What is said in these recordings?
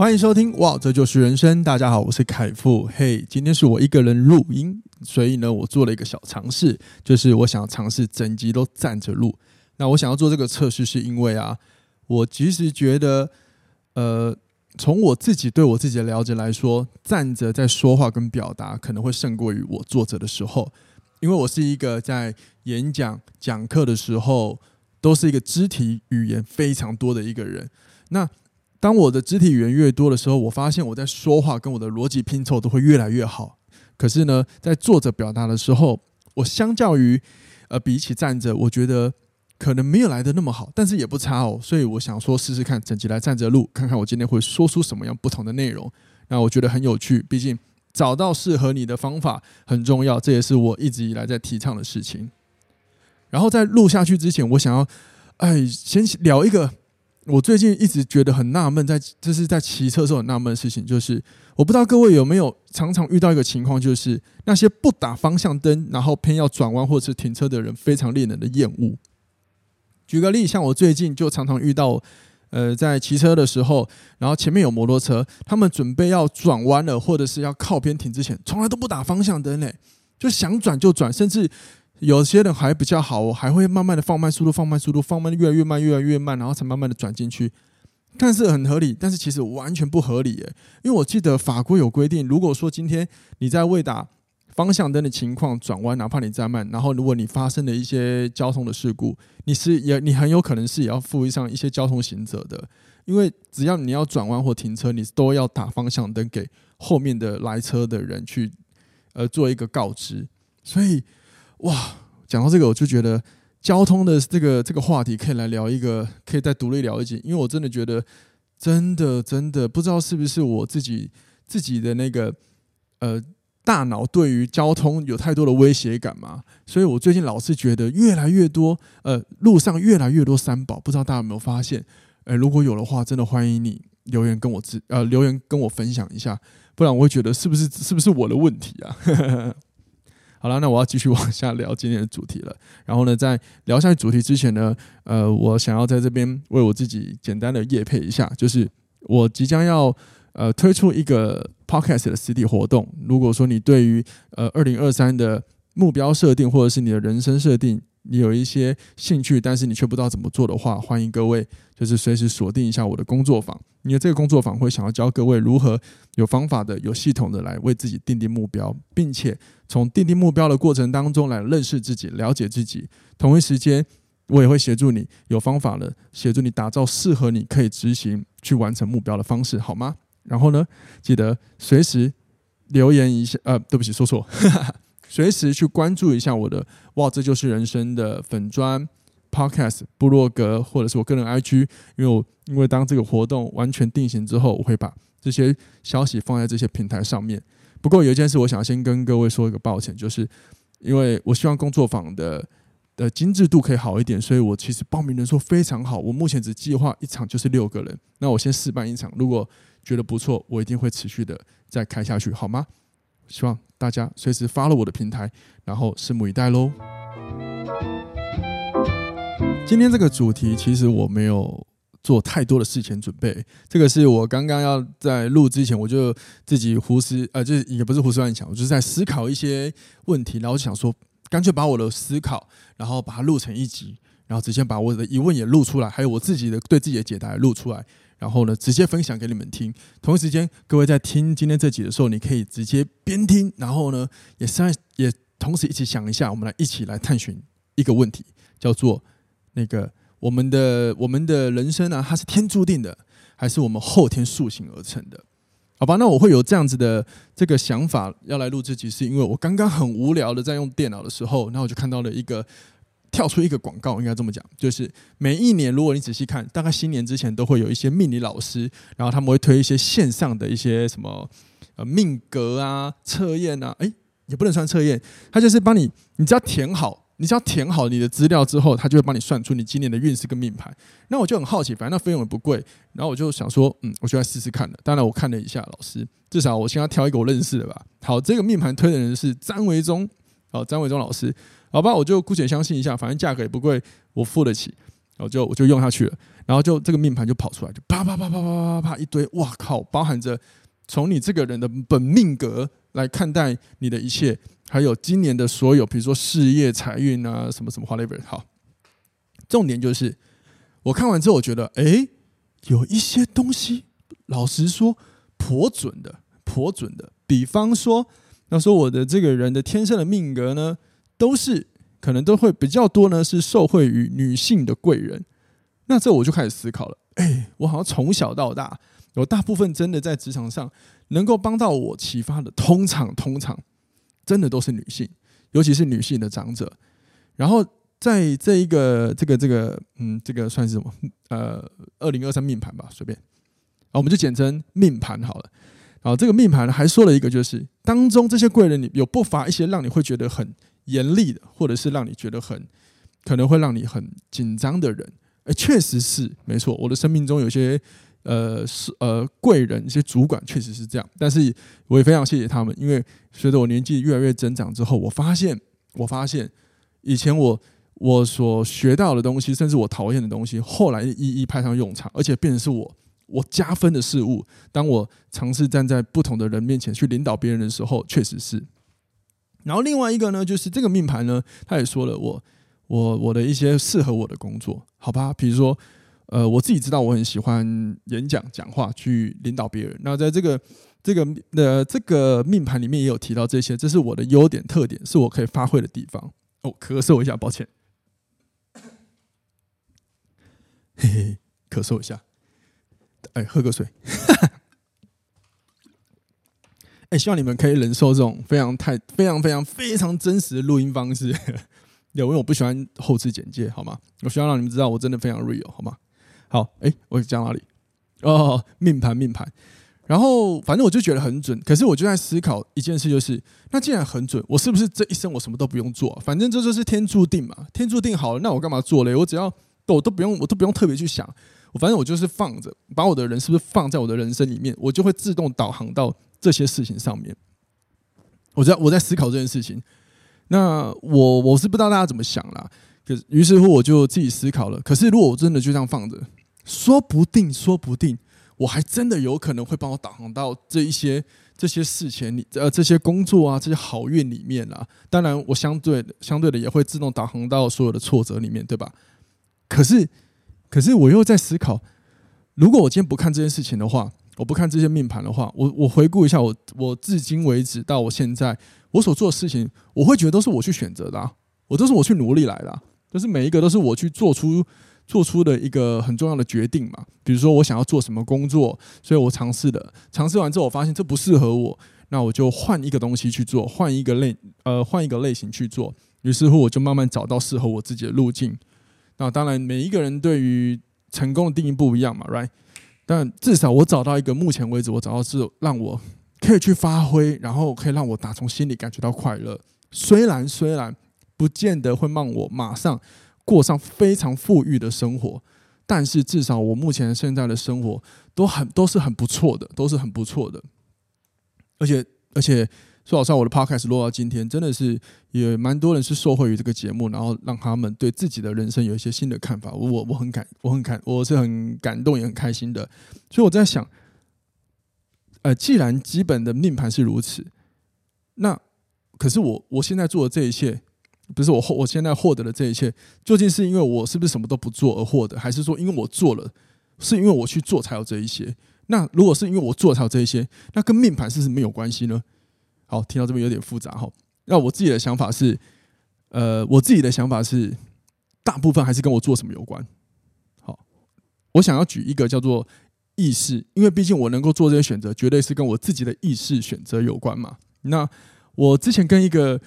欢迎收听，哇，这就是人生。大家好，我是凯富。嘿，今天是我一个人录音。所以呢，我做了一个小尝试，就是我想要尝试整集都站着录。那我想要做这个测试，是因为啊，我其实觉得，呃，从我自己对我自己的了解来说，站着在说话跟表达可能会胜过于我坐着的时候，因为我是一个在演讲讲课的时候都是一个肢体语言非常多的一个人。那当我的肢体语言越多的时候，我发现我在说话跟我的逻辑拼凑都会越来越好。可是呢，在坐着表达的时候，我相较于呃比起站着，我觉得可能没有来得那么好，但是也不差哦。所以我想说试试看，整集来站着录，看看我今天会说出什么样不同的内容。那我觉得很有趣，毕竟找到适合你的方法很重要，这也是我一直以来在提倡的事情。然后在录下去之前，我想要哎先聊一个。我最近一直觉得很纳闷，在这是在骑车的时候很纳闷的事情，就是我不知道各位有没有常常遇到一个情况，就是那些不打方向灯，然后偏要转弯或者是停车的人，非常令人的厌恶。举个例，像我最近就常常遇到，呃，在骑车的时候，然后前面有摩托车，他们准备要转弯了，或者是要靠边停之前，从来都不打方向灯嘞，就想转就转，甚至。有些人还比较好，我还会慢慢的放慢速度，放慢速度，放慢越来越慢，越来越慢，然后才慢慢的转进去，看似很合理，但是其实完全不合理耶。因为我记得法规有规定，如果说今天你在未打方向灯的情况转弯，哪怕你再慢，然后如果你发生了一些交通的事故，你是也你很有可能是也要负上一些交通行者的。因为只要你要转弯或停车，你都要打方向灯给后面的来车的人去呃做一个告知，所以。哇，讲到这个，我就觉得交通的这个这个话题可以来聊一个，可以再独立聊一集，因为我真的觉得，真的真的不知道是不是我自己自己的那个呃大脑对于交通有太多的威胁感嘛，所以我最近老是觉得越来越多呃路上越来越多三宝，不知道大家有没有发现？呃，如果有的话，真的欢迎你留言跟我自呃留言跟我分享一下，不然我会觉得是不是是不是我的问题啊？好了，那我要继续往下聊今天的主题了。然后呢，在聊下去主题之前呢，呃，我想要在这边为我自己简单的业配一下，就是我即将要呃推出一个 podcast 的实体活动。如果说你对于呃二零二三的目标设定或者是你的人生设定，你有一些兴趣，但是你却不知道怎么做的话，欢迎各位就是随时锁定一下我的工作坊。因为这个工作坊会想要教各位如何有方法的、有系统的来为自己定定目标，并且从定定目标的过程当中来认识自己、了解自己。同一时间，我也会协助你有方法的协助你打造适合你可以执行去完成目标的方式，好吗？然后呢，记得随时留言一下。呃，对不起，说错。随时去关注一下我的哇，这就是人生的粉砖 Podcast 部落格，或者是我个人 IG，因为我因为当这个活动完全定型之后，我会把这些消息放在这些平台上面。不过有一件事，我想先跟各位说一个抱歉，就是因为我希望工作坊的的精致度可以好一点，所以我其实报名人数非常好，我目前只计划一场就是六个人，那我先试办一场，如果觉得不错，我一定会持续的再开下去，好吗？希望大家随时发了我的平台，然后拭目以待喽。今天这个主题其实我没有做太多的事前准备，这个是我刚刚要在录之前我就自己胡思，呃，就是也不是胡思乱想，我就是在思考一些问题，然后想说，干脆把我的思考，然后把它录成一集，然后直接把我的疑问也录出来，还有我自己的对自己的解答也录出来。然后呢，直接分享给你们听。同一时间，各位在听今天这集的时候，你可以直接边听，然后呢，也是也同时一起想一下，我们来一起来探寻一个问题，叫做那个我们的我们的人生啊，它是天注定的，还是我们后天塑形而成的？好吧，那我会有这样子的这个想法要来录这集，是因为我刚刚很无聊的在用电脑的时候，然后我就看到了一个。跳出一个广告，应该这么讲，就是每一年，如果你仔细看，大概新年之前都会有一些命理老师，然后他们会推一些线上的一些什么呃命格啊测验啊，诶，也不能算测验，它就是帮你，你只要填好，你只要填好你的资料之后他就会帮你算出你今年的运势跟命盘。那我就很好奇反正那费用也不贵然后我就想说嗯我就来试试看了当然我看了一下老师至少我先要挑一个我认识的吧。好这个命盘推的人是詹维忠好詹维忠老师好吧我就姑且相信一下反正价格也不贵我付得起我就我就用下去了然后就这个命盘就跑出来就啪啪啪啪啪啪啪一堆哇靠包含着从你这个人的本命格来看待你的一切还有今年的所有，比如说事业、财运啊，什么什么花类本。好，重点就是我看完之后，我觉得，哎，有一些东西，老实说，颇准的，颇准的。比方说，那说我的这个人的天生的命格呢，都是可能都会比较多呢，是受惠于女性的贵人。那这我就开始思考了，哎，我好像从小到大，有大部分真的在职场上。能够帮到我启发的，通常通常真的都是女性，尤其是女性的长者。然后在这一个这个这个嗯，这个算是什么？呃，二零二三命盘吧，随便。啊，我们就简称命盘好了。然后这个命盘还说了一个，就是当中这些贵人里有不乏一些让你会觉得很严厉的，或者是让你觉得很可能会让你很紧张的人。哎，确实是没错。我的生命中有些。呃，是呃，贵人一些主管确实是这样，但是我也非常谢谢他们，因为随着我年纪越来越增长之后，我发现，我发现以前我我所学到的东西，甚至我讨厌的东西，后来一一派上用场，而且变成是我我加分的事物。当我尝试站在不同的人面前去领导别人的时候，确实是。然后另外一个呢，就是这个命盘呢，他也说了我我我的一些适合我的工作，好吧，比如说。呃，我自己知道我很喜欢演讲、讲话，去领导别人。那在这个这个呃这个命盘里面也有提到这些，这是我的优点、特点，是我可以发挥的地方。哦，咳嗽一下，抱歉。嘿嘿，咳嗽一下。哎，喝个水。哎，希望你们可以忍受这种非常太、非常、非常、非常真实的录音方式。因为我不喜欢后置简介，好吗？我希望让你们知道我真的非常 real，好吗？好，哎，我讲哪里？哦，命盘，命盘。然后，反正我就觉得很准。可是，我就在思考一件事，就是那既然很准，我是不是这一生我什么都不用做？反正这就是天注定嘛。天注定好了，那我干嘛做嘞？我只要我都不用，我都不用特别去想。我反正我就是放着，把我的人是不是放在我的人生里面，我就会自动导航到这些事情上面。我在我在思考这件事情。那我我是不知道大家怎么想啦。可是于是乎我就自己思考了。可是如果我真的就这样放着。说不定，说不定，我还真的有可能会帮我导航到这一些这些事情里，呃，这些工作啊，这些好运里面啊。当然，我相对，相对的也会自动导航到所有的挫折里面，对吧？可是，可是我又在思考，如果我今天不看这件事情的话，我不看这些命盘的话，我我回顾一下我我至今为止到我现在我所做的事情，我会觉得都是我去选择的啊，我都是我去努力来的啊，都是每一个都是我去做出。做出的一个很重要的决定嘛，比如说我想要做什么工作，所以我尝试的，尝试完之后我发现这不适合我，那我就换一个东西去做，换一个类呃换一个类型去做，于是乎我就慢慢找到适合我自己的路径。那当然每一个人对于成功的定义不一样嘛，right？但至少我找到一个目前为止我找到是让我可以去发挥，然后可以让我打从心里感觉到快乐，虽然虽然不见得会让我马上。过上非常富裕的生活，但是至少我目前现在的生活都很都是很不错的，都是很不错的。而且而且说老实话，我的 podcast 落到今天，真的是也蛮多人是受惠于这个节目，然后让他们对自己的人生有一些新的看法。我我很感我很感我是很感动也很开心的。所以我在想，呃，既然基本的命盘是如此，那可是我我现在做的这一切。不是我获我现在获得的这一切，究竟是因为我是不是什么都不做而获得，还是说因为我做了，是因为我去做才有这一些？那如果是因为我做才有这一些，那跟命盘是不是没有关系呢？好，听到这边有点复杂哈。那我自己的想法是，呃，我自己的想法是，大部分还是跟我做什么有关。好，我想要举一个叫做意识，因为毕竟我能够做这些选择，绝对是跟我自己的意识选择有关嘛。那我之前跟一个。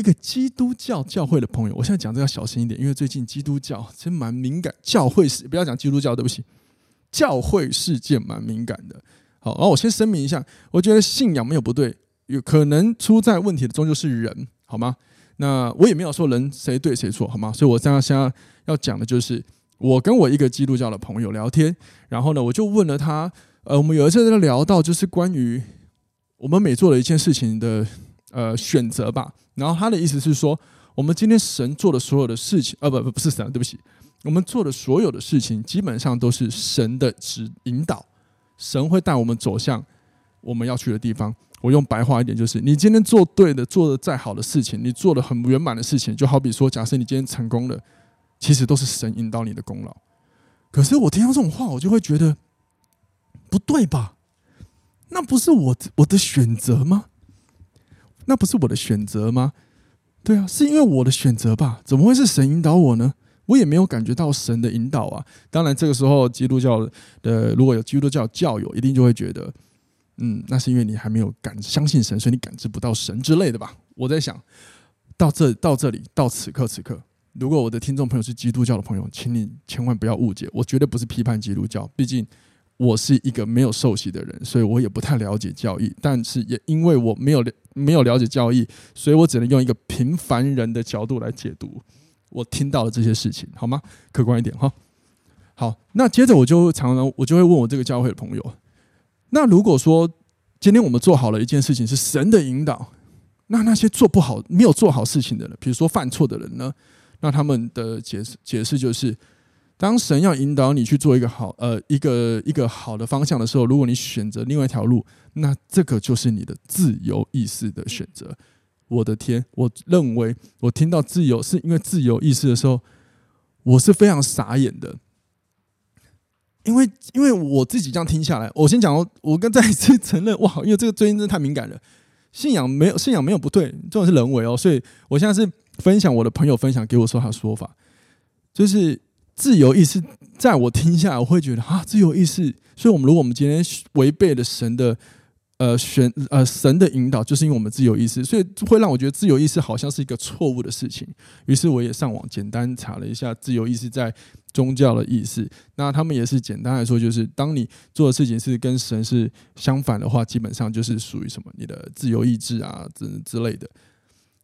一个基督教教会的朋友，我现在讲这要小心一点，因为最近基督教真蛮敏感。教会是不要讲基督教，对不起，教会事件蛮敏感的。好，然后我先声明一下，我觉得信仰没有不对，有可能出在问题的终究是人，好吗？那我也没有说人谁对谁错，好吗？所以我现在现在要讲的就是，我跟我一个基督教的朋友聊天，然后呢，我就问了他，呃，我们有一次在聊到就是关于我们每做的一件事情的呃选择吧，然后他的意思是说，我们今天神做的所有的事情，呃，不不不是神，对不起，我们做的所有的事情基本上都是神的指引导，神会带我们走向我们要去的地方。我用白话一点，就是你今天做对的，做的再好的事情，你做的很圆满的事情，就好比说，假设你今天成功了，其实都是神引导你的功劳。可是我听到这种话，我就会觉得不对吧？那不是我我的选择吗？那不是我的选择吗？对啊，是因为我的选择吧？怎么会是神引导我呢？我也没有感觉到神的引导啊。当然，这个时候基督教的如果有基督教教友，一定就会觉得。嗯，那是因为你还没有感相信神，所以你感知不到神之类的吧？我在想到这到这里到此刻此刻，如果我的听众朋友是基督教的朋友，请你千万不要误解，我绝对不是批判基督教，毕竟我是一个没有受洗的人，所以我也不太了解教义。但是也因为我没有没有了解教义，所以我只能用一个平凡人的角度来解读我听到的这些事情，好吗？客观一点哈。好，那接着我就常常我就会问我这个教会的朋友。那如果说今天我们做好了一件事情是神的引导，那那些做不好、没有做好事情的人，比如说犯错的人呢？那他们的解释解释就是，当神要引导你去做一个好呃一个一个好的方向的时候，如果你选择另外一条路，那这个就是你的自由意识的选择。我的天，我认为我听到自由是因为自由意识的时候，我是非常傻眼的。因为，因为我自己这样听下来，我先讲，我跟再一次承认，哇，因为这个最近真的太敏感了。信仰没有，信仰没有不对，重点是人为哦。所以我现在是分享我的朋友分享给我说他的说法，就是自由意识，在我听下来，我会觉得啊，自由意识。所以，我们如果我们今天违背了神的。呃，选呃神的引导，就是因为我们自由意识，所以会让我觉得自由意识好像是一个错误的事情。于是我也上网简单查了一下自由意识在宗教的意思。那他们也是简单来说，就是当你做的事情是跟神是相反的话，基本上就是属于什么你的自由意志啊之之类的。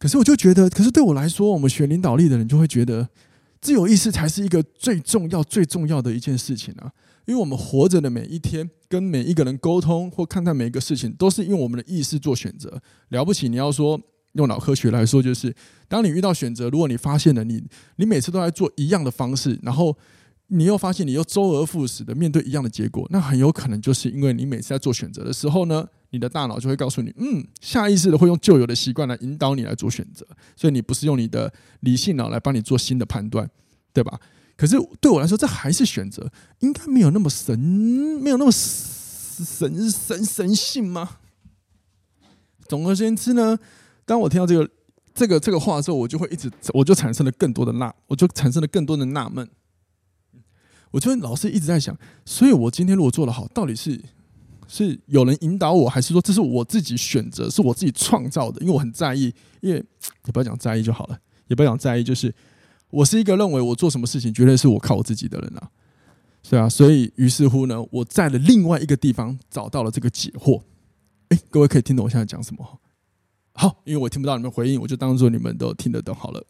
可是我就觉得，可是对我来说，我们学领导力的人就会觉得，自由意识才是一个最重要、最重要的一件事情啊。因为我们活着的每一天，跟每一个人沟通或看待每一个事情，都是因为我们的意识做选择。了不起，你要说用脑科学来说，就是当你遇到选择，如果你发现了你你每次都在做一样的方式，然后你又发现你又周而复始的面对一样的结果，那很有可能就是因为你每次在做选择的时候呢，你的大脑就会告诉你，嗯，下意识的会用旧有的习惯来引导你来做选择，所以你不是用你的理性脑来帮你做新的判断，对吧？可是对我来说，这还是选择，应该没有那么神，没有那么神神神性吗？总而言之呢，当我听到这个这个这个话的时候，我就会一直，我就产生了更多的纳，我就产生了更多的纳闷。我就老是一直在想，所以我今天如果做得好，到底是是有人引导我，还是说这是我自己选择，是我自己创造的？因为我很在意，因为 也不要讲在意就好了，也不要讲在意，就是。我是一个认为我做什么事情绝对是我靠我自己的人啊，是啊，所以于是乎呢，我在了另外一个地方找到了这个解惑。哎，各位可以听懂我现在讲什么？好，因为我听不到你们回应，我就当做你们都听得懂好了。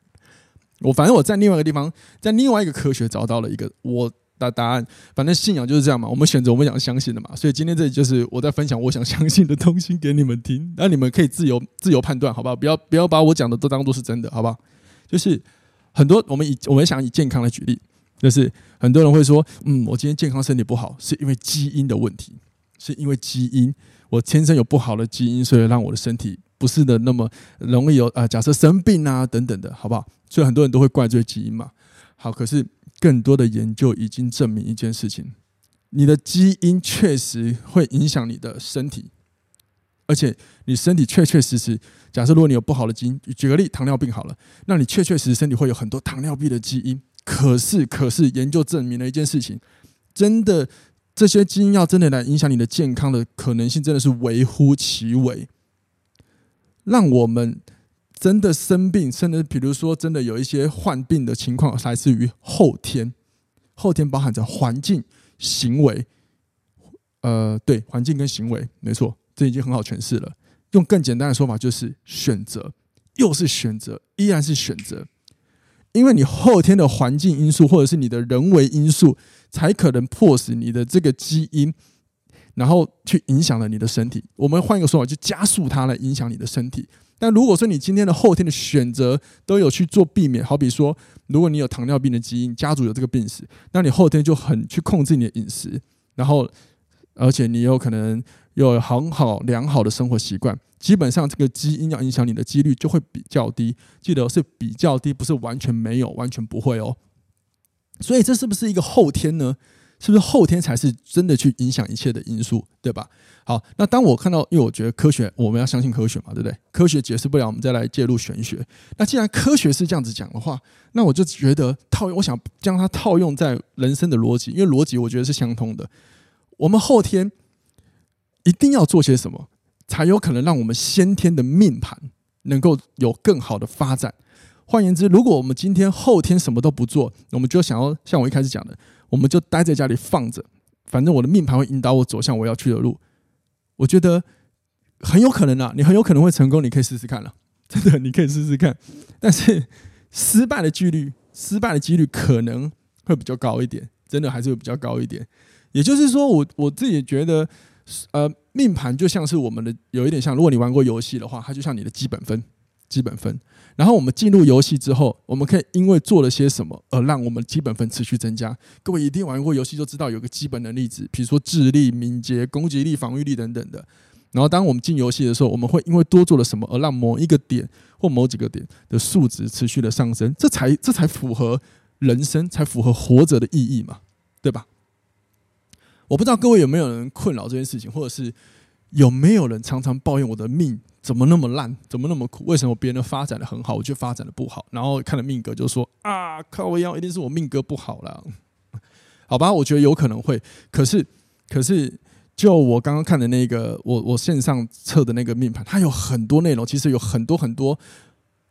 我反正我在另外一个地方，在另外一个科学找到了一个我答答案。反正信仰就是这样嘛，我们选择我们想相信的嘛。所以今天这里就是我在分享我想相信的东西给你们听，那你们可以自由自由判断，好不好？不要不要把我讲的都当做是真的，好不好？就是。很多我们以我们想以健康来举例，就是很多人会说，嗯，我今天健康身体不好，是因为基因的问题，是因为基因，我天生有不好的基因，所以让我的身体不是的那么容易有啊，假设生病啊等等的，好不好？所以很多人都会怪罪基因嘛。好，可是更多的研究已经证明一件事情，你的基因确实会影响你的身体。而且你身体确确实实，假设如果你有不好的基因，举个例，糖尿病好了，那你确确实实身体会有很多糖尿病的基因。可是，可是研究证明了一件事情，真的这些基因要真的来影响你的健康的可能性，真的是微乎其微。让我们真的生病，甚至比如说真的有一些患病的情况，来自于后天。后天包含着环境、行为，呃，对，环境跟行为，没错。这已经很好诠释了，用更简单的说法，就是选择，又是选择，依然是选择。因为你后天的环境因素，或者是你的人为因素，才可能迫使你的这个基因，然后去影响了你的身体。我们换一个说法，就加速它来影响你的身体。但如果说你今天的后天的选择都有去做避免，好比说，如果你有糖尿病的基因，家族有这个病史，那你后天就很去控制你的饮食，然后而且你有可能有很好良好的生活习惯。基本上，这个基因要影响你的几率就会比较低。记得是比较低，不是完全没有，完全不会哦。所以，这是不是一个后天呢？是不是后天才是真的去影响一切的因素，对吧？好，那当我看到，因为我觉得科学，我们要相信科学嘛，对不对？科学解释不了，我们再来介入玄学。那既然科学是这样子讲的话，那我就觉得套用，我想将它套用在人生的逻辑，因为逻辑我觉得是相通的。我们后天一定要做些什么？才有可能让我们先天的命盘能够有更好的发展。换言之，如果我们今天后天什么都不做，我们就想要像我一开始讲的，我们就待在家里放着，反正我的命盘会引导我走向我要去的路。我觉得很有可能啊，你很有可能会成功，你可以试试看了，真的，你可以试试看。但是失败的几率，失败的几率可能会比较高一点，真的还是会比较高一点。也就是说，我我自己觉得。呃，命盘就像是我们的，有一点像。如果你玩过游戏的话，它就像你的基本分，基本分。然后我们进入游戏之后，我们可以因为做了些什么而让我们基本分持续增加。各位一定玩过游戏就知道，有个基本能力值，比如说智力、敏捷、攻击力、防御力等等的。然后当我们进游戏的时候，我们会因为多做了什么而让某一个点或某几个点的数值持续的上升，这才这才符合人生，才符合活着的意义嘛，对吧？我不知道各位有没有人困扰这件事情，或者是有没有人常常抱怨我的命怎么那么烂，怎么那么苦？为什么别人发展的很好，我却发展的不好？然后看了命格就说啊，靠我腰，一定是我命格不好了。好吧，我觉得有可能会。可是，可是，就我刚刚看的那个，我我线上测的那个命盘，它有很多内容，其实有很多很多。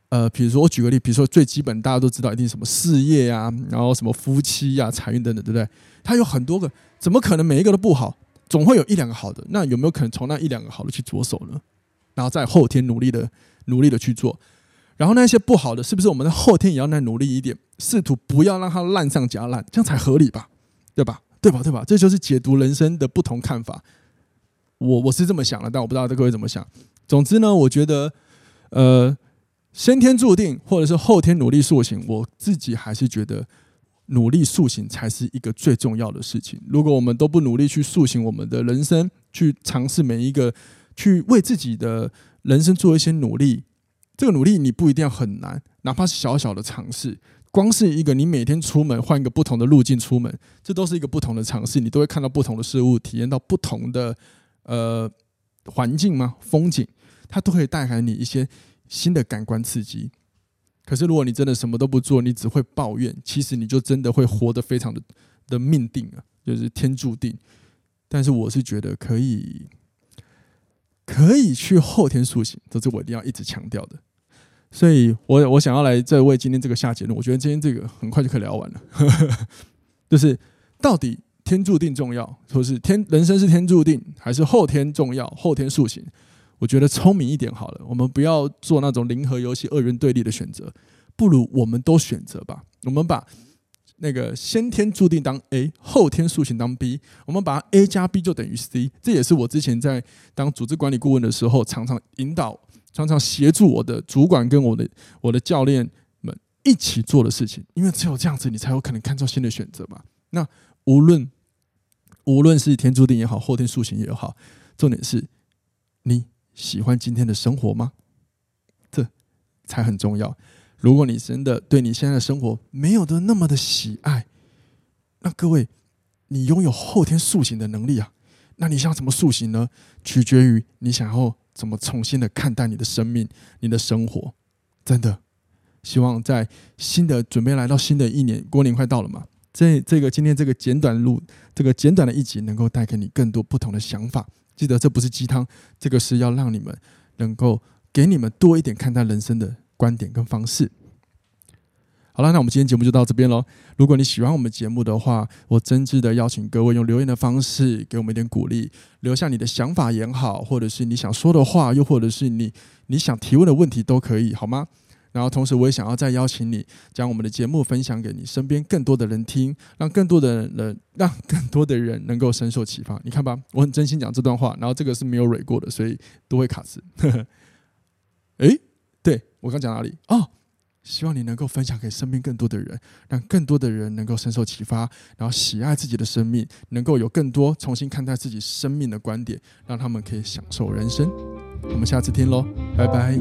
呃，比如说我举个例，比如说最基本大家都知道一定什么事业啊，然后什么夫妻呀、财运等等，对不对？它有很多个，怎么可能每一个都不好？总会有一两个好的。那有没有可能从那一两个好的去着手呢？然后在后天努力的努力的去做，然后那些不好的，是不是我们的后天也要再努力一点，试图不要让它烂上加烂，这样才合理吧？对吧？对吧？对吧？这就是解读人生的不同看法。我我是这么想的，但我不知道各位怎么想。总之呢，我觉得，呃。先天注定，或者是后天努力塑形，我自己还是觉得努力塑形才是一个最重要的事情。如果我们都不努力去塑形我们的人生，去尝试每一个，去为自己的人生做一些努力，这个努力你不一定要很难，哪怕是小小的尝试，光是一个你每天出门换一个不同的路径出门，这都是一个不同的尝试，你都会看到不同的事物，体验到不同的呃环境吗？风景，它都可以带来你一些。新的感官刺激，可是如果你真的什么都不做，你只会抱怨，其实你就真的会活得非常的的命定啊，就是天注定。但是我是觉得可以，可以去后天塑形，这是我一定要一直强调的。所以我我想要来再为今天这个下结论，我觉得今天这个很快就可以聊完了，就是到底天注定重要，说是天人生是天注定，还是后天重要，后天塑形？我觉得聪明一点好了，我们不要做那种零和游戏、二元对立的选择，不如我们都选择吧。我们把那个先天注定当 A，后天塑形当 B，我们把 A 加 B 就等于 C。这也是我之前在当组织管理顾问的时候，常常引导、常常协助我的主管跟我的我的教练们一起做的事情。因为只有这样子，你才有可能看到新的选择嘛。那无论无论是天注定也好，后天塑形也好，重点是你。喜欢今天的生活吗？这才很重要。如果你真的对你现在的生活没有的那么的喜爱，那各位，你拥有后天塑形的能力啊。那你想怎么塑形呢？取决于你想要怎么重新的看待你的生命、你的生活。真的，希望在新的准备来到新的一年，过年快到了嘛。这这个今天这个简短录，这个简短的一集，能够带给你更多不同的想法。记得这不是鸡汤，这个是要让你们能够给你们多一点看待人生的观点跟方式。好了，那我们今天节目就到这边喽。如果你喜欢我们节目的话，我真挚的邀请各位用留言的方式给我们一点鼓励，留下你的想法也好，或者是你想说的话，又或者是你你想提问的问题都可以，好吗？然后同时我也想要再邀请你将我们的节目分享给你身边更多的人听，让更多的人让更多的人能够深受启发。你看吧，我很真心讲这段话，然后这个是没有蕊过的，所以都会卡词。我刚讲哪里？哦。希望你能够分享给身边更多的人，让更多的人能够深受启发，然后喜爱自己的生命，能够有更多重新看待自己生命的观点，让他们可以享受人生。我们下次听喽，拜拜。